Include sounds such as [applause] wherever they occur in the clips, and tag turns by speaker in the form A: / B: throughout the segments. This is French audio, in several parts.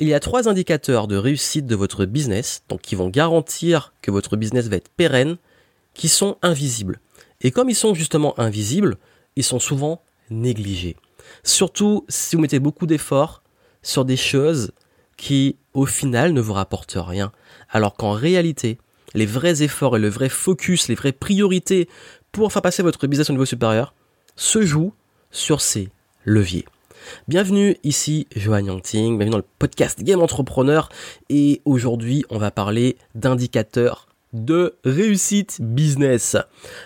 A: il y a trois indicateurs de réussite de votre business, donc qui vont garantir que votre business va être pérenne, qui sont invisibles. Et comme ils sont justement invisibles, ils sont souvent négligés. Surtout si vous mettez beaucoup d'efforts sur des choses qui, au final, ne vous rapportent rien. Alors qu'en réalité, les vrais efforts et le vrai focus, les vraies priorités pour faire passer votre business au niveau supérieur se jouent sur ces leviers. Bienvenue ici Johan Yangting, bienvenue dans le podcast Game Entrepreneur et aujourd'hui on va parler d'indicateurs de réussite business.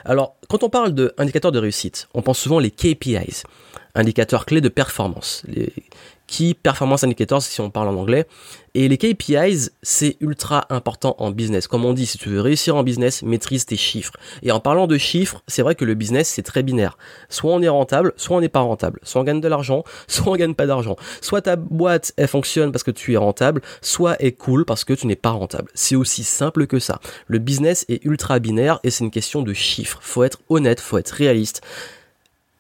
A: Alors quand on parle d'indicateurs de réussite, on pense souvent les KPIs, indicateurs clés de performance. Key Performance Indicators si on parle en anglais. Et les KPIs, c'est ultra important en business. Comme on dit, si tu veux réussir en business, maîtrise tes chiffres. Et en parlant de chiffres, c'est vrai que le business, c'est très binaire. Soit on est rentable, soit on n'est pas rentable. Soit on gagne de l'argent, [laughs] soit on gagne pas d'argent. Soit ta boîte, elle fonctionne parce que tu es rentable, soit elle cool parce que tu n'es pas rentable. C'est aussi simple que ça. Le business est ultra binaire et c'est une question de chiffres. Faut être honnête, faut être réaliste.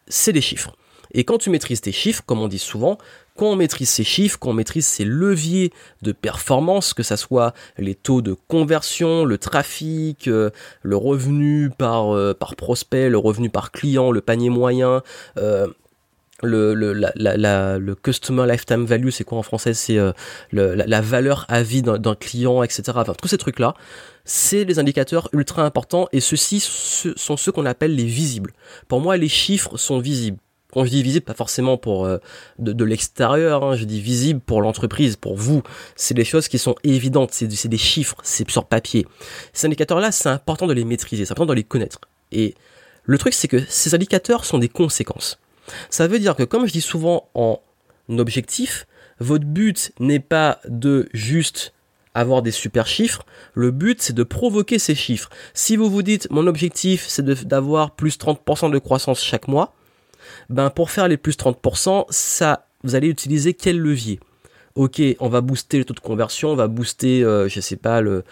A: C'est des chiffres. Et quand tu maîtrises tes chiffres, comme on dit souvent, quand on maîtrise ces chiffres, quand on maîtrise ces leviers de performance, que ce soit les taux de conversion, le trafic, euh, le revenu par, euh, par prospect, le revenu par client, le panier moyen, euh, le customer lifetime value, c'est quoi en français? C'est la, valeur à vie d'un client, etc. Enfin, tous ces trucs-là, c'est des indicateurs ultra importants et ceux-ci sont ceux qu'on appelle les visibles. Pour moi, les chiffres sont visibles. Quand je dis visible, pas forcément pour euh, de, l'extérieur, hein, je dis visible pour l'entreprise, pour vous. C'est des choses qui sont évidentes, c'est des chiffres, c'est sur papier. Ces indicateurs-là, c'est important de les maîtriser, c'est important de les connaître. Et le truc, c'est que ces indicateurs sont des conséquences. Ça veut dire que, comme je dis souvent en objectif, votre but n'est pas de juste avoir des super chiffres. Le but, c'est de provoquer ces chiffres. Si vous vous dites, mon objectif, c'est d'avoir plus 30% de croissance chaque mois, ben pour faire les plus 30%, ça, vous allez utiliser quel levier? Ok, on va booster le taux de conversion, on va booster, euh, je sais pas, le,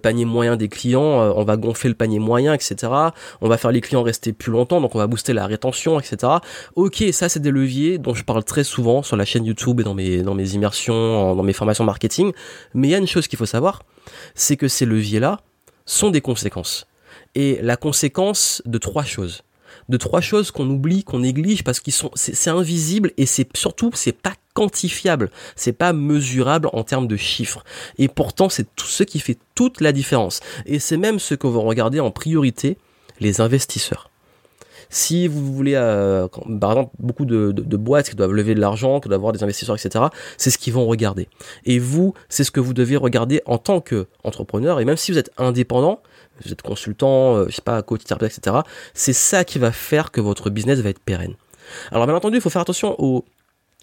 A: panier moyen des clients, euh, on va gonfler le panier moyen, etc. On va faire les clients rester plus longtemps, donc on va booster la rétention, etc. Ok, ça c'est des leviers dont je parle très souvent sur la chaîne YouTube et dans mes, dans mes immersions, dans mes formations marketing. Mais il y a une chose qu'il faut savoir, c'est que ces leviers-là sont des conséquences. Et la conséquence de trois choses de trois choses qu'on oublie, qu'on néglige parce qu'ils sont, c'est invisible et c'est surtout, c'est pas quantifiable, c'est pas mesurable en termes de chiffres. Et pourtant, c'est tout ce qui fait toute la différence. Et c'est même ce que vont regarder en priorité les investisseurs. Si vous voulez, euh, par exemple, beaucoup de, boîtes qui doivent lever de l'argent, qui doivent avoir des investisseurs, etc., c'est ce qu'ils vont regarder. Et vous, c'est ce que vous devez regarder en tant qu'entrepreneur. Et même si vous êtes indépendant, vous êtes consultant, euh, je sais pas, coach, etc. C'est ça qui va faire que votre business va être pérenne. Alors bien entendu, il faut faire attention aux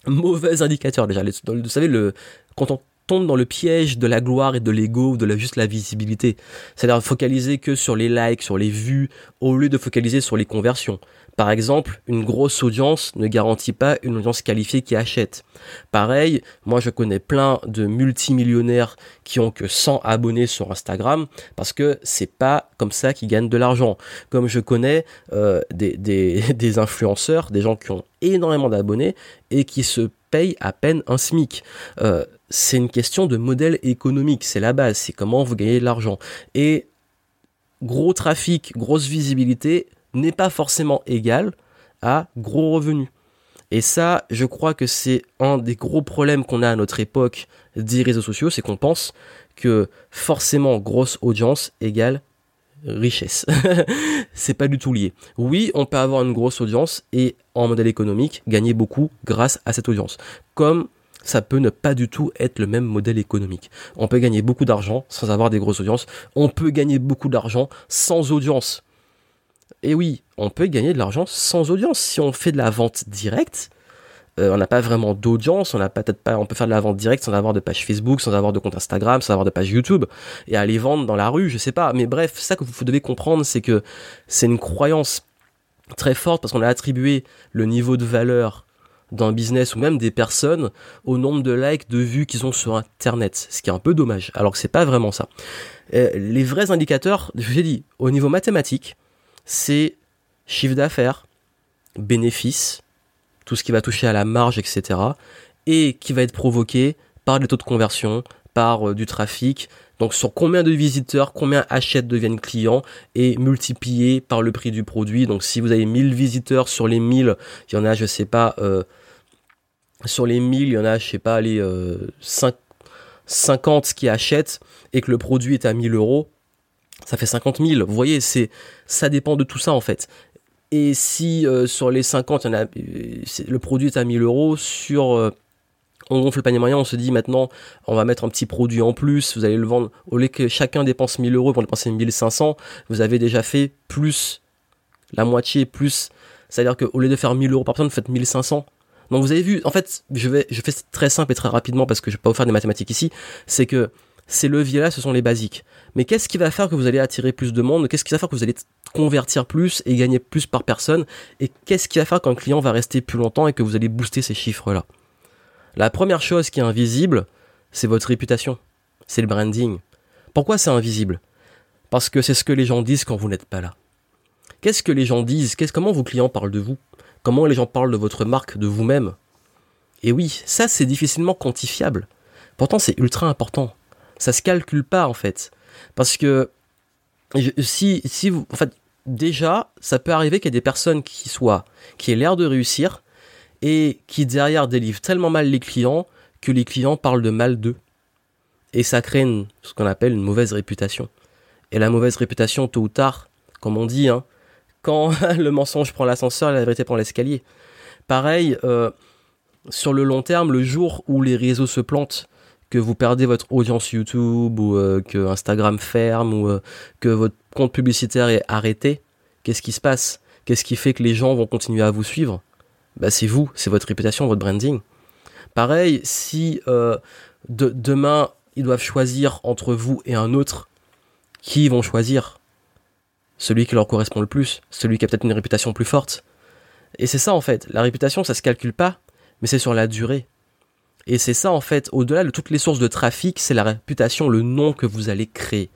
A: mauvais indicateurs déjà. Vous savez, le, quand on tombe dans le piège de la gloire et de l'ego de la, juste la visibilité. C'est-à-dire focaliser que sur les likes, sur les vues, au lieu de focaliser sur les conversions. Par exemple, une grosse audience ne garantit pas une audience qualifiée qui achète. Pareil, moi je connais plein de multimillionnaires qui ont que 100 abonnés sur Instagram parce que c'est pas comme ça qu'ils gagnent de l'argent. Comme je connais euh, des, des, [laughs] influenceurs, des gens qui ont énormément d'abonnés et qui se payent à peine un SMIC. Euh, c'est une question de modèle économique, c'est la base, c'est comment vous gagnez de l'argent. Et gros trafic, grosse visibilité, n'est pas forcément égal à gros revenus. Et ça, je crois que c'est un des gros problèmes qu'on a à notre époque des réseaux sociaux, c'est qu'on pense que forcément grosse audience égale richesse. [laughs] c'est pas du tout lié. Oui, on peut avoir une grosse audience et en modèle économique gagner beaucoup grâce à cette audience. Comme ça peut ne pas du tout être le même modèle économique. On peut gagner beaucoup d'argent sans avoir des grosses audiences. On peut gagner beaucoup d'argent sans audience. Et oui, on peut gagner de l'argent sans audience. Si on fait de la vente directe, euh, on n'a pas vraiment d'audience, on n'a peut-être pas, on peut faire de la vente directe sans avoir de page Facebook, sans avoir de compte Instagram, sans avoir de page YouTube, et aller vendre dans la rue, je sais pas. Mais bref, ça que vous devez comprendre, c'est que c'est une croyance très forte parce qu'on a attribué le niveau de valeur d'un business ou même des personnes au nombre de likes, de vues qu'ils ont sur Internet, ce qui est un peu dommage, alors que c'est pas vraiment ça. Euh, les vrais indicateurs, je vous ai dit, au niveau mathématique, c'est chiffre d'affaires, bénéfices, tout ce qui va toucher à la marge, etc. Et qui va être provoqué par les taux de conversion, par euh, du trafic, donc sur combien de visiteurs, combien achètent deviennent clients et multiplié par le prix du produit. Donc si vous avez 1000 visiteurs sur les 1000, il y en a, je sais pas, euh, sur les 1000, il y en a, je sais pas, les 50 qui achètent et que le produit est à 1000 euros, ça fait 50 000. Vous voyez, c'est, ça dépend de tout ça en fait. Et si euh, sur les 50, il y en a, le produit est à 1000 euros, sur on gonfle le panier moyen, on se dit maintenant, on va mettre un petit produit en plus, vous allez le vendre, au lieu que chacun dépense 1000 euros pour dépenser 1500, vous avez déjà fait plus la moitié, plus, c'est-à-dire qu'au lieu de faire 1000 euros par personne, vous faites 1500. Donc vous avez vu, en fait, je fais très simple et très rapidement parce que je vais pas vous faire des mathématiques ici, c'est que ces leviers-là, ce sont les basiques. Mais qu'est-ce qui va faire que vous allez attirer plus de monde? Qu'est-ce qui va faire que vous allez convertir plus et gagner plus par personne? Et qu'est-ce qui va faire qu'un client va rester plus longtemps et que vous allez booster ces chiffres-là? La première chose qui est invisible, c'est votre réputation. C'est le branding. Pourquoi c'est invisible? Parce que c'est ce que les gens disent quand vous n'êtes pas là. Qu'est-ce que les gens disent? Qu'est-ce comment vos clients parlent de vous? Comment les gens parlent de votre marque, de vous-même? Et oui, ça c'est difficilement quantifiable. Pourtant c'est ultra important. Ça se calcule pas en fait. Parce que si, vous, en déjà, ça peut arriver qu'il y ait des personnes qui soient, qui aient l'air de réussir, et qui derrière délivre tellement mal les clients que les clients parlent de mal d'eux. Et ça crée ce qu'on appelle une mauvaise réputation. Et la mauvaise réputation, tôt ou tard, comme on dit, hein, quand [laughs] le mensonge prend l'ascenseur, la vérité prend l'escalier. Pareil, euh, sur le long terme, le jour où les réseaux se plantent, que vous perdez votre audience YouTube ou euh, que Instagram ferme ou euh, que votre compte publicitaire est arrêté, qu'est-ce qui se passe? Qu'est-ce qui fait que les gens vont continuer à vous suivre? Bah, c'est vous, c'est votre réputation, votre branding. Pareil, si euh, de, demain ils doivent choisir entre vous et un autre, qui vont choisir? Celui qui leur correspond le plus, celui qui a peut-être une réputation plus forte. Et c'est ça en fait, la réputation ça se calcule pas, mais c'est sur la durée. Et c'est ça en fait, au-delà de toutes les sources de trafic, c'est la réputation, le nom que vous allez créer.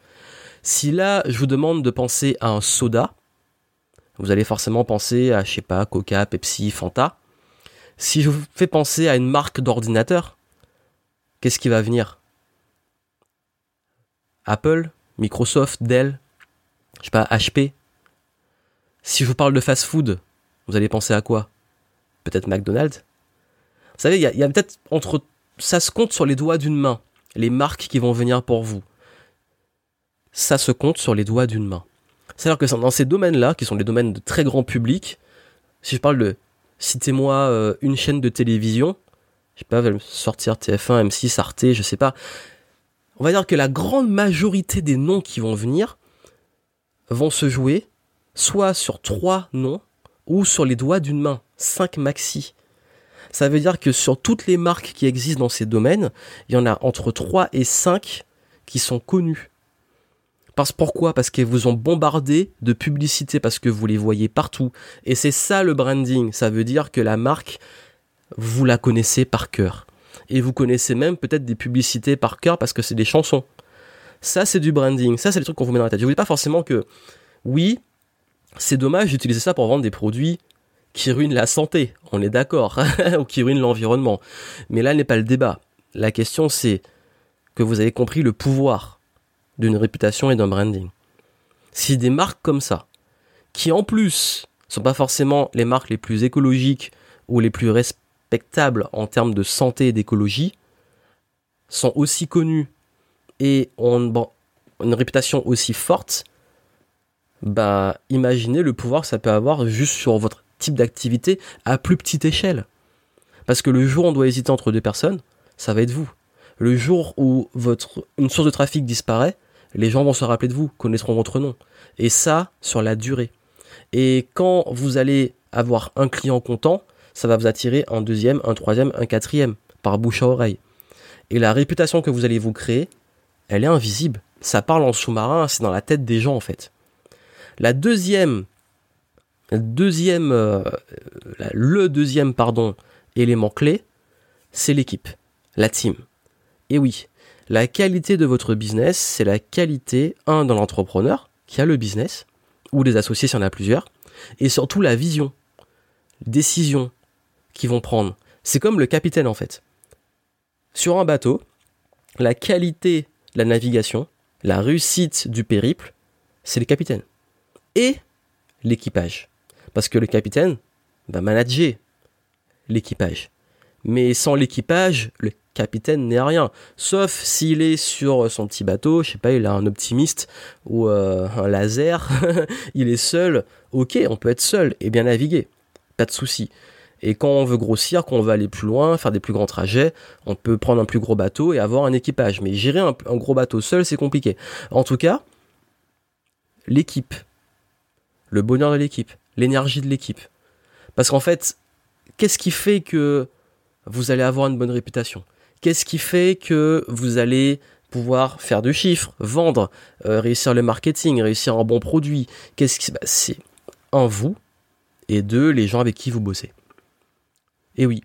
A: Si là je vous demande de penser à un soda, vous allez forcément penser à, je sais pas, Coca, Pepsi, Fanta. Si je vous fais penser à une marque d'ordinateur, qu'est-ce qui va venir? Apple, Microsoft, Dell, je sais pas, HP. Si je vous parle de fast-food, vous allez penser à quoi? Peut-être McDonald's Vous savez, il y a, peut-être entre... Ça se compte sur les doigts d'une main, les marques qui vont venir pour vous. Ça se compte sur les doigts d'une main. C'est-à-dire que dans ces domaines-là, qui sont des domaines de très grand public, si je parle de citez-moi euh, une chaîne de télévision, je sais pas, sortir TF1, M6, Arte, je sais pas. On va dire que la grande majorité des noms qui vont venir vont se jouer soit sur trois noms ou sur les doigts d'une main, cinq maxi. Ça veut dire que sur toutes les marques qui existent dans ces domaines, il y en a entre 3 et 5 qui sont connues. Parce pourquoi? Parce qu'ils vous ont bombardé de publicité parce que vous les voyez partout. Et c'est ça le branding. Ça veut dire que la marque, vous la connaissez par cœur. Et vous connaissez même peut-être des publicités par cœur parce que c'est des chansons. Ça, c'est du branding. Ça, c'est le truc qu'on vous met dans la tête. Je vous dis pas forcément que, oui, c'est dommage d'utiliser ça pour vendre des produits qui ruinent la santé. On est d'accord. [laughs] ou qui ruinent l'environnement. Mais là n'est pas le débat. La question, c'est que vous avez compris le pouvoir d'une réputation et d'un branding. Si des marques comme ça, qui en plus sont pas forcément les marques les plus écologiques ou les plus respectables en termes de santé et d'écologie, sont aussi connues et ont une réputation aussi forte, bah imaginez le pouvoir que ça peut avoir juste sur votre type d'activité à plus petite échelle. Parce que le jour où on doit hésiter entre deux personnes, ça va être vous. Le jour où votre, une source de trafic disparaît, les gens vont se rappeler de vous, connaîtront votre nom. Et ça, sur la durée. Et quand vous allez avoir un client content, ça va vous attirer un deuxième, un troisième, un quatrième, par bouche à oreille. Et la réputation que vous allez vous créer, elle est invisible. Ça parle en sous-marin, c'est dans la tête des gens en fait. La deuxième, deuxième, euh, le deuxième pardon, élément clé, c'est l'équipe, la team. Et oui, la qualité de votre business, c'est la qualité, un, dans l'entrepreneur qui a le business, ou des associés s'il y en a plusieurs, et surtout la vision, décision qu'ils vont prendre. C'est comme le capitaine en fait. Sur un bateau, la qualité de la navigation, la réussite du périple, c'est le capitaine. Et l'équipage. Parce que le capitaine va manager l'équipage. Mais sans l'équipage, le capitaine n'est rien. Sauf s'il est sur son petit bateau, je sais pas, il a un optimiste ou euh, un laser, [laughs] il est seul. Ok, on peut être seul et bien naviguer. Pas de souci. Et quand on veut grossir, quand on veut aller plus loin, faire des plus grands trajets, on peut prendre un plus gros bateau et avoir un équipage. Mais gérer un, un gros bateau seul, c'est compliqué. En tout cas, l'équipe, le bonheur de l'équipe, l'énergie de l'équipe. Parce qu'en fait, qu'est-ce qui fait que vous allez avoir une bonne réputation Qu'est-ce qui fait que vous allez pouvoir faire du chiffre, vendre, euh, réussir le marketing, réussir un bon produit? Qu'est-ce qui bah, c'est un vous et deux les gens avec qui vous bossez. Et oui,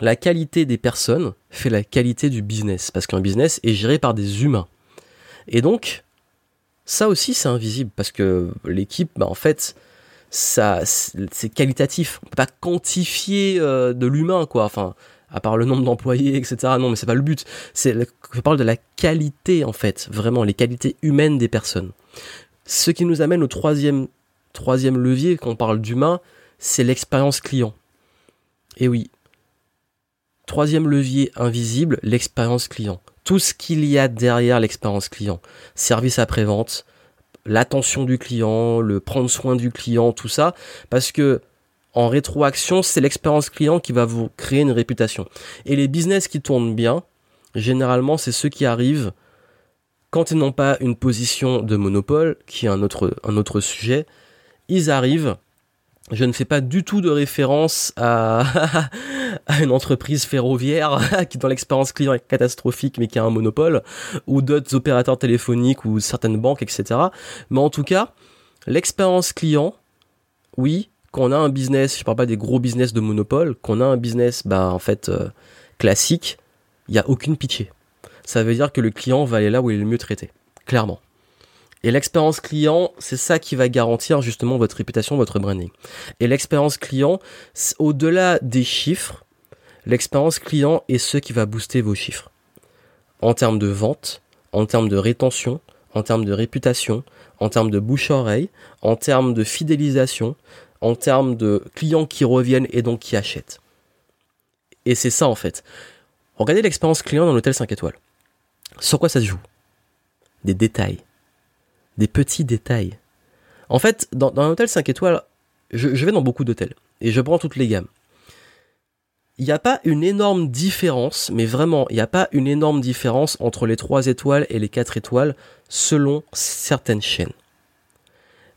A: la qualité des personnes fait la qualité du business parce qu'un business est géré par des humains. Et donc ça aussi c'est invisible parce que l'équipe bah, en fait ça c'est qualitatif. On peut pas quantifier euh, de l'humain quoi. Enfin, à part le nombre d'employés, etc. Non, mais c'est pas le but. C'est je parle de la qualité en fait, vraiment les qualités humaines des personnes. Ce qui nous amène au troisième troisième levier quand on parle d'humain, c'est l'expérience client. Et oui. Troisième levier invisible, l'expérience client. Tout ce qu'il y a derrière l'expérience client. Service après-vente, l'attention du client, le prendre soin du client, tout ça, parce que en rétroaction, c'est l'expérience client qui va vous créer une réputation. Et les business qui tournent bien, généralement, c'est ceux qui arrivent quand ils n'ont pas une position de monopole, qui est un autre, un autre sujet, ils arrivent je ne fais pas du tout de référence à, [laughs] une entreprise ferroviaire [laughs] qui dans l'expérience client est catastrophique mais qui a un monopole, ou d'autres opérateurs téléphoniques ou certaines banques, etc. Mais en tout cas, l'expérience client, oui, qu'on a un business, je parle pas des gros business de monopole, qu'on a un business, bah en fait euh, classique, il y a aucune pitié. Ça veut dire que le client va aller là où il est le mieux traité, clairement. Et l'expérience client, c'est ça qui va garantir justement votre réputation, votre branding. Et l'expérience client, au-delà des chiffres, l'expérience client est ce qui va booster vos chiffres. En termes de vente, en termes de rétention, en termes de réputation, en termes de bouche-oreille, en termes de fidélisation, en termes de clients qui reviennent et donc qui achètent. Et c'est ça en fait. Regardez l'expérience client dans l'hôtel 5 étoiles. Sur quoi ça se joue? Des détails des petits détails. En fait, dans, un hôtel 5 étoiles, je, vais dans beaucoup d'hôtels et je prends toutes les gammes. Il n'y a pas une énorme différence, mais vraiment, il n'y a pas une énorme différence entre les 3 étoiles et les 4 étoiles selon certaines chaînes.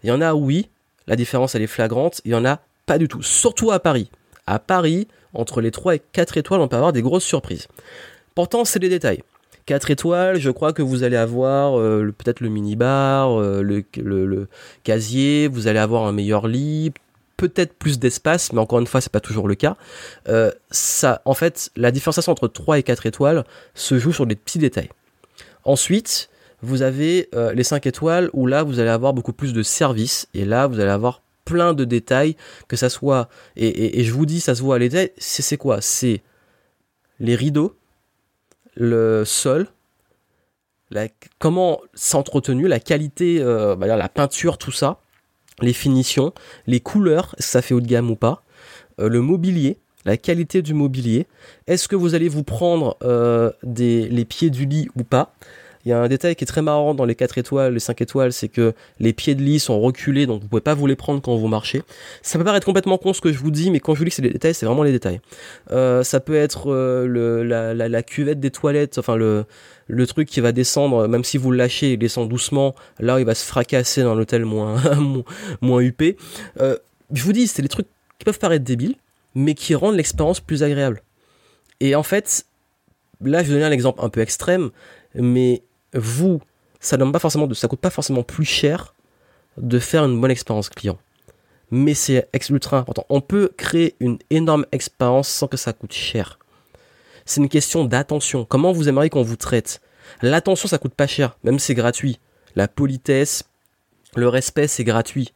A: Il y en a, oui, la différence elle est flagrante, il y en a pas du tout, surtout à Paris. À Paris, entre les 3 et 4 étoiles, on peut avoir des grosses surprises. Pourtant, c'est des détails. 4 étoiles, je crois que vous allez avoir euh, peut-être le minibar, euh, le, casier, vous allez avoir un meilleur lit, peut-être plus d'espace, mais encore une fois, c'est pas toujours le cas. Euh, ça, en fait, la différenciation entre 3 et 4 étoiles se joue sur des petits détails. Ensuite, vous avez les 5 étoiles où là, vous allez avoir beaucoup plus de services et là, vous allez avoir plein de détails, que ça soit, et, et je vous dis, ça se voit à l'état, c'est quoi? C'est les rideaux, le sol, la, comment s'entretenu, la qualité, euh, bah, la peinture, tout ça, les finitions, les couleurs, ça fait haut de gamme ou pas, euh, le mobilier, la qualité du mobilier, est-ce que vous allez vous prendre euh, des, les pieds du lit ou pas? Il y a un détail qui est très marrant dans les 4 étoiles, les 5 étoiles, c'est que les pieds de lit sont reculés, donc vous pouvez pas vous les prendre quand vous marchez. Ça peut paraître complètement con ce que je vous dis, mais quand je vous dis que c'est des détails, c'est vraiment les détails. Euh, ça peut être euh, le, la, la, cuvette des toilettes, enfin le, le truc qui va descendre, même si vous le lâchez, il descend doucement, là il va se fracasser dans l'hôtel [laughs] moins, moins huppé. Euh, je vous dis, c'est des trucs qui peuvent paraître débiles, mais qui rendent l'expérience plus agréable. Et en fait, là je vais donner un exemple un peu extrême, mais vous, ça ça coûte pas forcément plus cher de faire une bonne expérience client. Mais c'est ultra important. On peut créer une énorme expérience sans que ça coûte cher. C'est une question d'attention. Comment vous aimeriez qu'on vous traite? L'attention, ça coûte pas cher, même c'est gratuit. La politesse, le respect, c'est gratuit.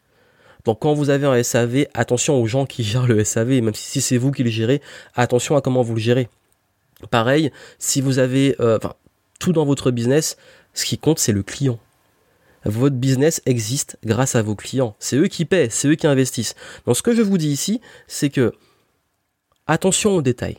A: Donc quand vous avez un SAV, attention aux gens qui gèrent le SAV, même si c'est vous qui le gérez, attention à comment vous le gérez. Pareil, si vous avez, euh, tout dans votre business, ce qui compte, c'est le client. Votre business existe grâce à vos clients. C'est eux qui paient, c'est eux qui investissent. Donc ce que je vous dis ici, c'est que attention aux détails.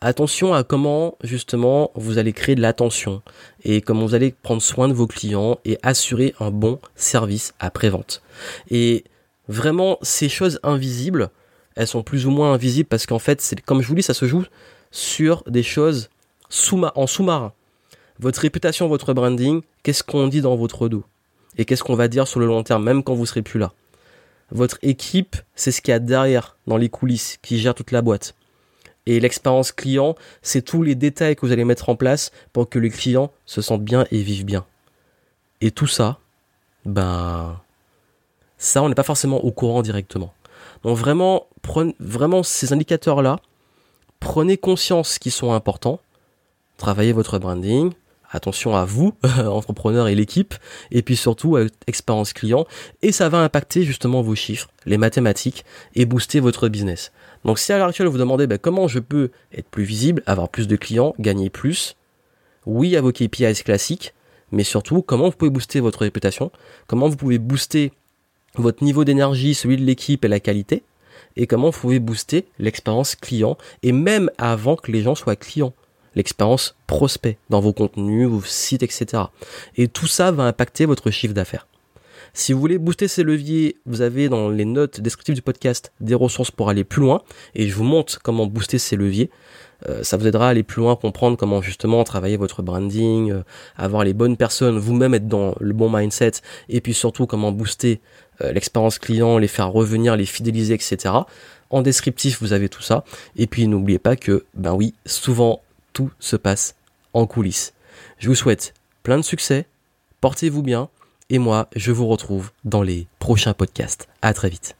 A: Attention à comment justement vous allez créer de l'attention et comment vous allez prendre soin de vos clients et assurer un bon service après-vente. Et vraiment, ces choses invisibles, elles sont plus ou moins invisibles parce qu'en fait, comme je vous dis, ça se joue sur des choses sous en sous-marin. Votre réputation, votre branding, qu'est-ce qu'on dit dans votre dos Et qu'est-ce qu'on va dire sur le long terme, même quand vous serez plus là Votre équipe, c'est ce qu'il y a derrière, dans les coulisses, qui gère toute la boîte. Et l'expérience client, c'est tous les détails que vous allez mettre en place pour que le client se sente bien et vive bien. Et tout ça, ben, ça, on n'est pas forcément au courant directement. Donc vraiment, prenez, vraiment ces indicateurs-là, prenez conscience qu'ils sont importants, travaillez votre branding, attention à vous, [laughs] entrepreneur et l'équipe, et puis surtout à expérience client, et ça va impacter justement vos chiffres, les mathématiques, et booster votre business. Donc si à l'heure actuelle vous demandez ben, comment je peux être plus visible, avoir plus de clients, gagner plus, oui à vos KPIs classiques, mais surtout comment vous pouvez booster votre réputation, comment vous pouvez booster votre niveau d'énergie, celui de l'équipe et la qualité, et comment vous pouvez booster l'expérience client, et même avant que les gens soient clients, l'expérience prospect dans vos contenus, vos sites, etc. Et tout ça va impacter votre chiffre d'affaires. Si vous voulez booster ces leviers, vous avez dans les notes descriptives du podcast des ressources pour aller plus loin, et je vous montre comment booster ces leviers. Euh, ça vous aidera à aller plus loin, comprendre comment justement travailler votre branding, euh, avoir les bonnes personnes, vous-même être dans le bon mindset, et puis surtout comment booster euh, l'expérience client, les faire revenir, les fidéliser, etc. En descriptif, vous avez tout ça. Et puis n'oubliez pas que, ben oui, souvent tout se passe en coulisses. Je vous souhaite plein de succès, portez-vous bien, et moi, je vous retrouve dans les prochains podcasts. À très vite.